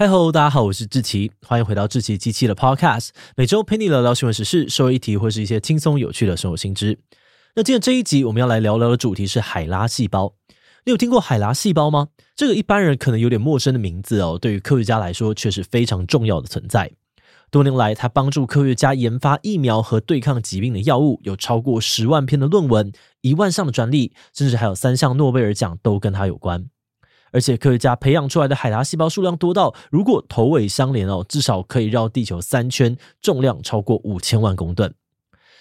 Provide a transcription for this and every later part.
嗨喽，大家好，我是志奇，欢迎回到志奇机器的 Podcast，每周陪你聊聊新闻时事、社会议题或是一些轻松有趣的生活新知。那今天这一集我们要来聊聊的主题是海拉细胞。你有听过海拉细胞吗？这个一般人可能有点陌生的名字哦，对于科学家来说却是非常重要的存在。多年来，它帮助科学家研发疫苗和对抗疾病的药物，有超过十万篇的论文、一万项的专利，甚至还有三项诺贝尔奖都跟它有关。而且科学家培养出来的海拉细胞数量多到，如果头尾相连哦，至少可以绕地球三圈，重量超过五千万公吨。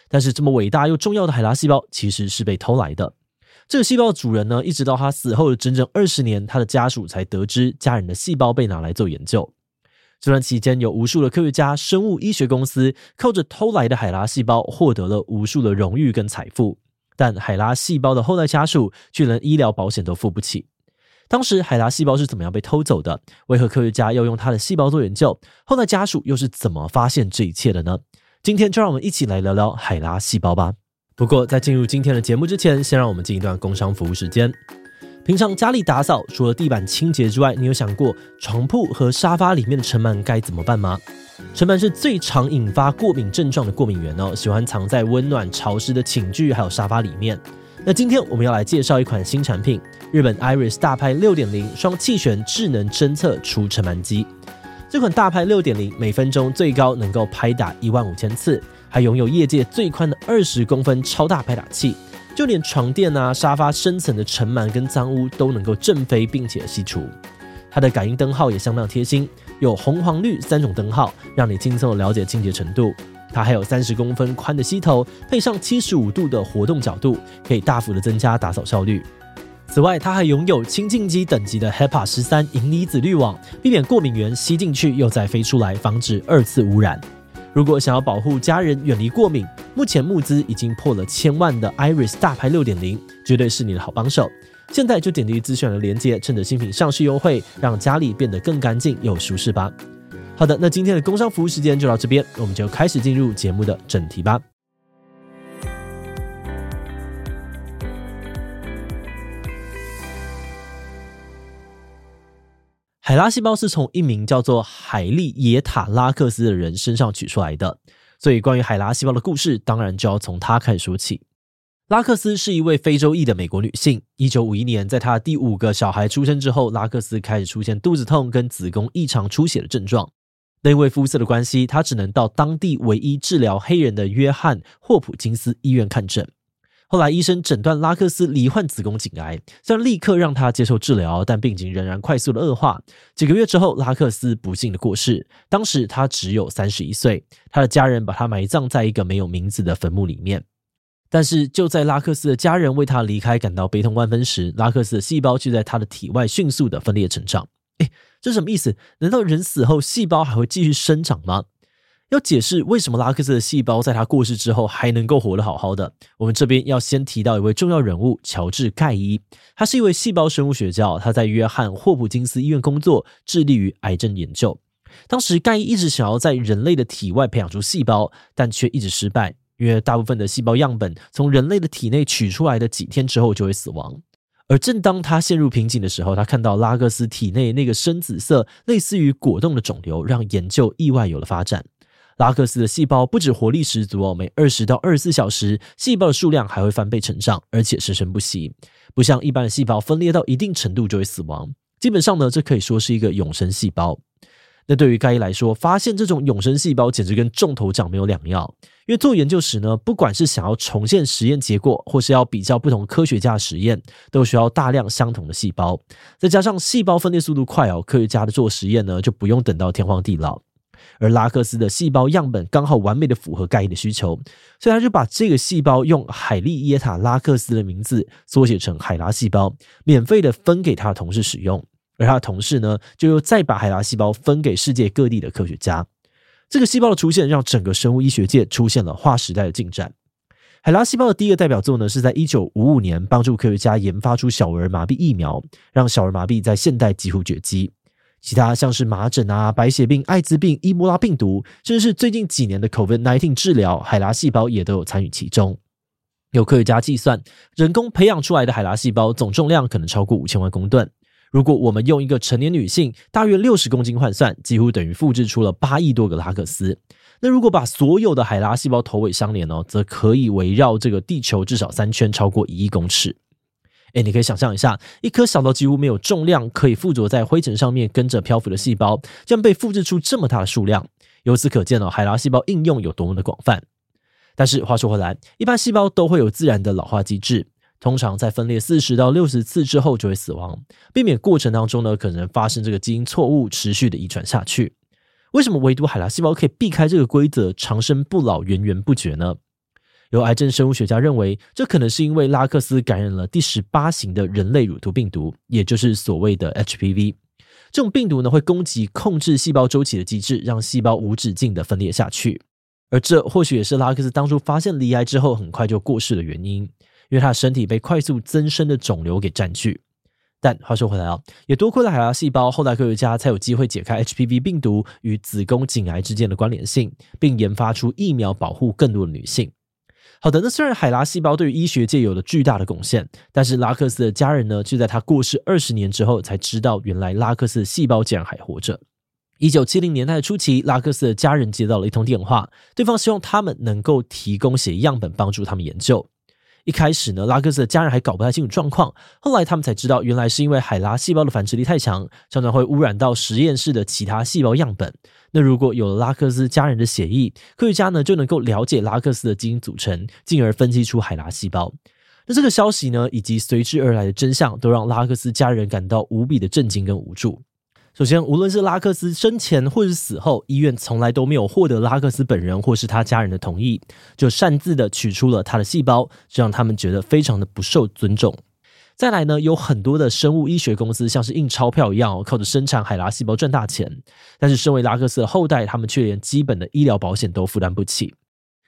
但是这么伟大又重要的海拉细胞，其实是被偷来的。这个细胞的主人呢，一直到他死后的整整二十年，他的家属才得知家人的细胞被拿来做研究。这段期间，有无数的科学家、生物医学公司靠着偷来的海拉细胞获得了无数的荣誉跟财富，但海拉细胞的后代家属却连医疗保险都付不起。当时海拉细胞是怎么样被偷走的？为何科学家要用它的细胞做研究？后来家属又是怎么发现这一切的呢？今天就让我们一起来聊聊海拉细胞吧。不过在进入今天的节目之前，先让我们进一段工商服务时间。平常家里打扫，除了地板清洁之外，你有想过床铺和沙发里面的尘螨该怎么办吗？尘螨是最常引发过敏症状的过敏源哦，喜欢藏在温暖潮湿的寝具还有沙发里面。那今天我们要来介绍一款新产品。日本 Iris 大拍六点零双气旋智能侦测除尘螨机，这款大拍六点零每分钟最高能够拍打一万五千次，还拥有业界最宽的二十公分超大拍打器，就连床垫啊、沙发深层的尘螨跟脏污都能够震飞并且吸除。它的感应灯号也相当贴心，有红、黄、绿三种灯号，让你轻松的了解清洁程度。它还有三十公分宽的吸头，配上七十五度的活动角度，可以大幅的增加打扫效率。此外，它还拥有清净机等级的 HEPA 十三银离子滤网，避免过敏源吸进去又再飞出来，防止二次污染。如果想要保护家人远离过敏，目前募资已经破了千万的 Iris 大牌六点零，绝对是你的好帮手。现在就点击资讯栏的链接，趁着新品上市优惠，让家里变得更干净又舒适吧。好的，那今天的工商服务时间就到这边，我们就开始进入节目的正题吧。海拉细胞是从一名叫做海利耶塔拉克斯的人身上取出来的，所以关于海拉细胞的故事，当然就要从她开始说起。拉克斯是一位非洲裔的美国女性。一九五一年，在她第五个小孩出生之后，拉克斯开始出现肚子痛跟子宫异常出血的症状。但因为肤色的关系，他只能到当地唯一治疗黑人的约翰霍普金斯医院看诊。后来医生诊断拉克斯罹患子宫颈癌，虽然立刻让他接受治疗，但病情仍然快速的恶化。几个月之后，拉克斯不幸的过世，当时他只有三十一岁。他的家人把他埋葬在一个没有名字的坟墓里面。但是就在拉克斯的家人为他离开感到悲痛万分时，拉克斯的细胞就在他的体外迅速的分裂成长。诶，这什么意思？难道人死后细胞还会继续生长吗？要解释为什么拉克斯的细胞在他过世之后还能够活得好好的，我们这边要先提到一位重要人物——乔治·盖伊。他是一位细胞生物学家，他在约翰霍普金斯医院工作，致力于癌症研究。当时，盖伊一直想要在人类的体外培养出细胞，但却一直失败，因为大部分的细胞样本从人类的体内取出来的几天之后就会死亡。而正当他陷入瓶颈的时候，他看到拉克斯体内那个深紫色、类似于果冻的肿瘤，让研究意外有了发展。拉克斯的细胞不止活力十足哦，每二十到二十四小时，细胞的数量还会翻倍成长，而且生生不息。不像一般的细胞分裂到一定程度就会死亡，基本上呢，这可以说是一个永生细胞。那对于盖伊来说，发现这种永生细胞简直跟中头奖没有两样。因为做研究时呢，不管是想要重现实验结果，或是要比较不同科学家的实验，都需要大量相同的细胞。再加上细胞分裂速度快哦，科学家的做实验呢，就不用等到天荒地老。而拉克斯的细胞样本刚好完美的符合盖伊的需求，所以他就把这个细胞用海利耶塔拉克斯的名字缩写成海拉细胞，免费的分给他的同事使用。而他的同事呢，就又再把海拉细胞分给世界各地的科学家。这个细胞的出现，让整个生物医学界出现了划时代的进展。海拉细胞的第一个代表作呢，是在一九五五年帮助科学家研发出小儿麻痹疫苗，让小儿麻痹在现代几乎绝迹。其他像是麻疹啊、白血病、艾滋病、伊莫拉病毒，甚至是最近几年的 COVID-19 治疗，海拉细胞也都有参与其中。有科学家计算，人工培养出来的海拉细胞总重量可能超过五千万公吨，如果我们用一个成年女性大约六十公斤换算，几乎等于复制出了八亿多个拉克斯。那如果把所有的海拉细胞头尾相连呢，则可以围绕这个地球至少三圈，超过一亿公尺。诶，你可以想象一下，一颗小到几乎没有重量，可以附着在灰尘上面跟着漂浮的细胞，将被复制出这么大的数量。由此可见呢，海拉细胞应用有多么的广泛。但是话说回来，一般细胞都会有自然的老化机制，通常在分裂四十到六十次之后就会死亡，避免过程当中呢可能发生这个基因错误，持续的遗传下去。为什么唯独海拉细胞可以避开这个规则，长生不老，源源不绝呢？有癌症生物学家认为，这可能是因为拉克斯感染了第十八型的人类乳头病毒，也就是所谓的 HPV。这种病毒呢，会攻击控制细胞周期的机制，让细胞无止境的分裂下去。而这或许也是拉克斯当初发现罹癌之后很快就过世的原因，因为他的身体被快速增生的肿瘤给占据。但话说回来啊，也多亏了海拉细胞，后来科学家才有机会解开 HPV 病毒与子宫颈癌之间的关联性，并研发出疫苗保护更多的女性。好的，那虽然海拉细胞对于医学界有了巨大的贡献，但是拉克斯的家人呢，就在他过世二十年之后才知道，原来拉克斯的细胞竟然还活着。一九七零年代初期，拉克斯的家人接到了一通电话，对方希望他们能够提供血样本帮助他们研究。一开始呢，拉克斯的家人还搞不太清楚状况，后来他们才知道，原来是因为海拉细胞的繁殖力太强，常常会污染到实验室的其他细胞样本。那如果有了拉克斯家人的血液，科学家呢就能够了解拉克斯的基因组成，进而分析出海拉细胞。那这个消息呢，以及随之而来的真相，都让拉克斯家人感到无比的震惊跟无助。首先，无论是拉克斯生前或是死后，医院从来都没有获得拉克斯本人或是他家人的同意，就擅自的取出了他的细胞，这让他们觉得非常的不受尊重。再来呢，有很多的生物医学公司像是印钞票一样，靠着生产海拉细胞赚大钱。但是，身为拉克斯的后代，他们却连基本的医疗保险都负担不起。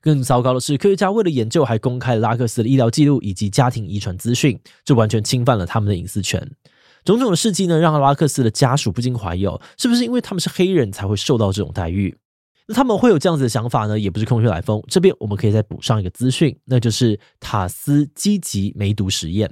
更糟糕的是，科学家为了研究，还公开了拉克斯的医疗记录以及家庭遗传资讯，这完全侵犯了他们的隐私权。种种的事迹呢，让阿拉克斯的家属不禁怀疑哦，是不是因为他们是黑人才会受到这种待遇？那他们会有这样子的想法呢，也不是空穴来风。这边我们可以再补上一个资讯，那就是塔斯基吉梅毒实验。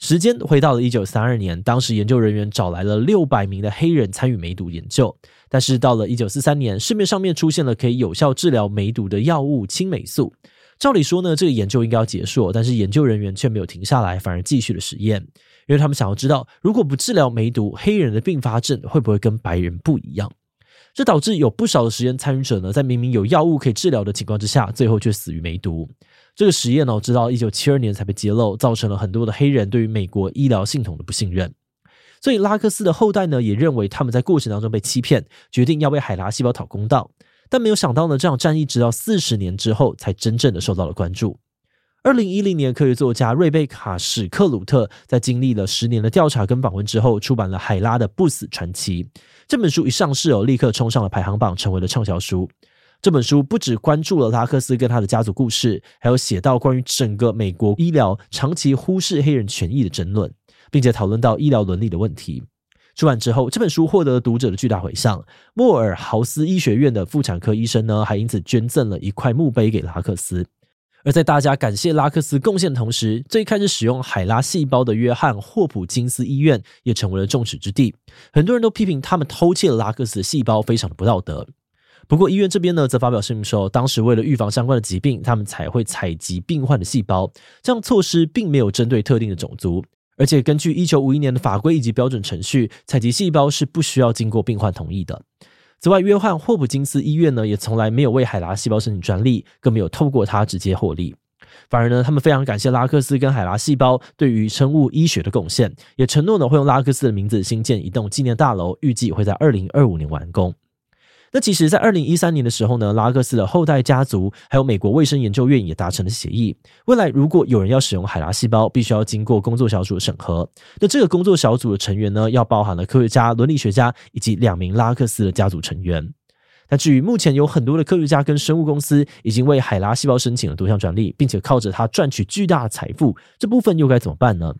时间回到了一九三二年，当时研究人员找来了六百名的黑人参与梅毒研究，但是到了一九四三年，市面上面出现了可以有效治疗梅毒的药物青霉素。照理说呢，这个研究应该要结束，但是研究人员却没有停下来，反而继续了实验。因为他们想要知道，如果不治疗梅毒，黑人的并发症会不会跟白人不一样？这导致有不少的实验参与者呢，在明明有药物可以治疗的情况之下，最后却死于梅毒。这个实验呢，直到一九七二年才被揭露，造成了很多的黑人对于美国医疗系统的不信任。所以拉克斯的后代呢，也认为他们在过程当中被欺骗，决定要为海拉细胞讨公道。但没有想到呢，这场战役直到四十年之后，才真正的受到了关注。二零一零年，科学作家瑞贝卡·史克鲁特在经历了十年的调查跟访问之后，出版了《海拉的不死传奇》这本书。一上市哦，立刻冲上了排行榜，成为了畅销书。这本书不只关注了拉克斯跟他的家族故事，还有写到关于整个美国医疗长期忽视黑人权益的争论，并且讨论到医疗伦理的问题。出版之后，这本书获得了读者的巨大回响。莫尔豪斯医学院的妇产科医生呢，还因此捐赠了一块墓碑给拉克斯。而在大家感谢拉克斯贡献的同时，最开始使用海拉细胞的约翰霍普金斯医院也成为了众矢之的。很多人都批评他们偷窃了拉克斯的细胞，非常的不道德。不过医院这边呢，则发表声明说，当时为了预防相关的疾病，他们才会采集病患的细胞。这样措施并没有针对特定的种族，而且根据一九五一年的法规以及标准程序，采集细胞是不需要经过病患同意的。此外，约翰霍普金斯医院呢，也从来没有为海拉细胞申请专利，更没有透过它直接获利。反而呢，他们非常感谢拉克斯跟海拉细胞对于生物医学的贡献，也承诺呢会用拉克斯的名字新建一栋纪念大楼，预计会在二零二五年完工。那其实，在二零一三年的时候呢，拉克斯的后代家族还有美国卫生研究院也达成了协议。未来如果有人要使用海拉细胞，必须要经过工作小组的审核。那这个工作小组的成员呢，要包含了科学家、伦理学家以及两名拉克斯的家族成员。那至于目前有很多的科学家跟生物公司已经为海拉细胞申请了多项专利，并且靠着它赚取巨大的财富，这部分又该怎么办呢？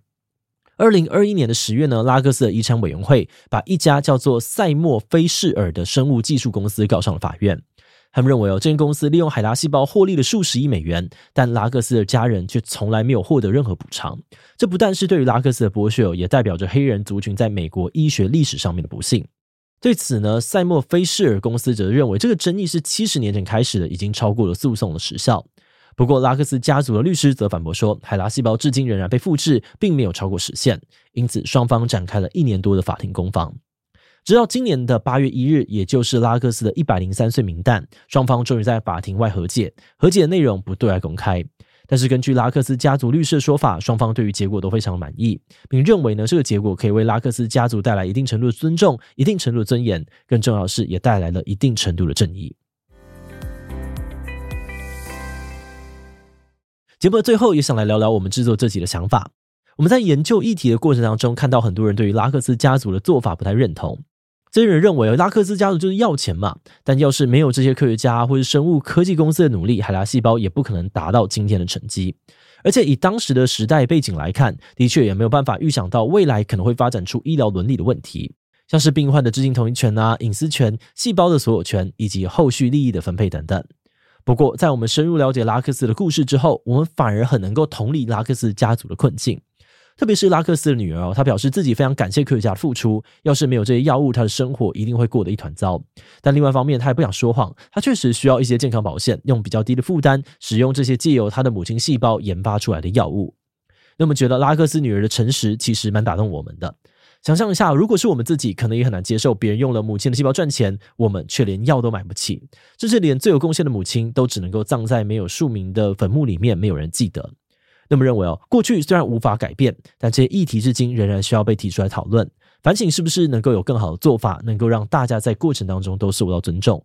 二零二一年的十月呢，拉克斯的遗产委员会把一家叫做赛默菲士尔的生物技术公司告上了法院。他们认为哦，这间公司利用海拉细胞获利了数十亿美元，但拉克斯的家人却从来没有获得任何补偿。这不但是对于拉克斯的剥削，也代表着黑人族群在美国医学历史上面的不幸。对此呢，赛默菲士尔公司则认为这个争议是七十年前开始的，已经超过了诉讼的时效。不过，拉克斯家族的律师则反驳说，海拉细胞至今仍然被复制，并没有超过时限。因此，双方展开了一年多的法庭攻防。直到今年的八月一日，也就是拉克斯的一百零三岁冥诞，双方终于在法庭外和解。和解的内容不对外公开，但是根据拉克斯家族律师的说法，双方对于结果都非常满意，并认为呢，这个结果可以为拉克斯家族带来一定程度的尊重、一定程度的尊严，更重要的是，也带来了一定程度的正义。节目最后，也想来聊聊我们制作这集的想法。我们在研究议题的过程当中，看到很多人对于拉克斯家族的做法不太认同。这些人认为，拉克斯家族就是要钱嘛。但要是没有这些科学家或是生物科技公司的努力，海拉细胞也不可能达到今天的成绩。而且以当时的时代背景来看，的确也没有办法预想到未来可能会发展出医疗伦理的问题，像是病患的知情同意权啊、隐私权、细胞的所有权以及后续利益的分配等等。不过，在我们深入了解拉克斯的故事之后，我们反而很能够同理拉克斯家族的困境。特别是拉克斯的女儿哦，她表示自己非常感谢科学家的付出。要是没有这些药物，她的生活一定会过得一团糟。但另外一方面，她也不想说谎，她确实需要一些健康保险，用比较低的负担使用这些借由她的母亲细胞研发出来的药物。那么，觉得拉克斯女儿的诚实其实蛮打动我们的。想象一下，如果是我们自己，可能也很难接受别人用了母亲的细胞赚钱，我们却连药都买不起，甚至连最有贡献的母亲都只能够葬在没有署名的坟墓里面，没有人记得。那么认为哦，过去虽然无法改变，但这些议题至今仍然需要被提出来讨论，反省是不是能够有更好的做法，能够让大家在过程当中都受到尊重。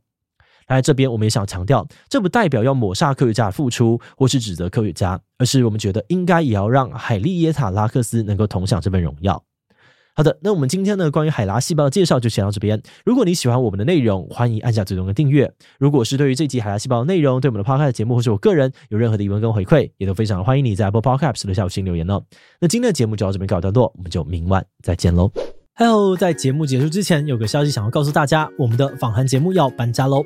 来这边我们也想强调，这不代表要抹杀科学家的付出，或是指责科学家，而是我们觉得应该也要让海莉耶塔拉克斯能够同享这份荣耀。好的，那我们今天呢，关于海拉细胞的介绍就先到这边。如果你喜欢我们的内容，欢迎按下最终的订阅。如果是对于这集海拉细胞的内容，对我们的 Podcast 节目或是我个人有任何的疑问跟回馈，也都非常欢迎你在 Apple Podcast 留下五星留言哦。那今天的节目就到这边告一段落，我们就明晚再见喽。Hello，在节目结束之前，有个消息想要告诉大家，我们的访谈节目要搬家喽。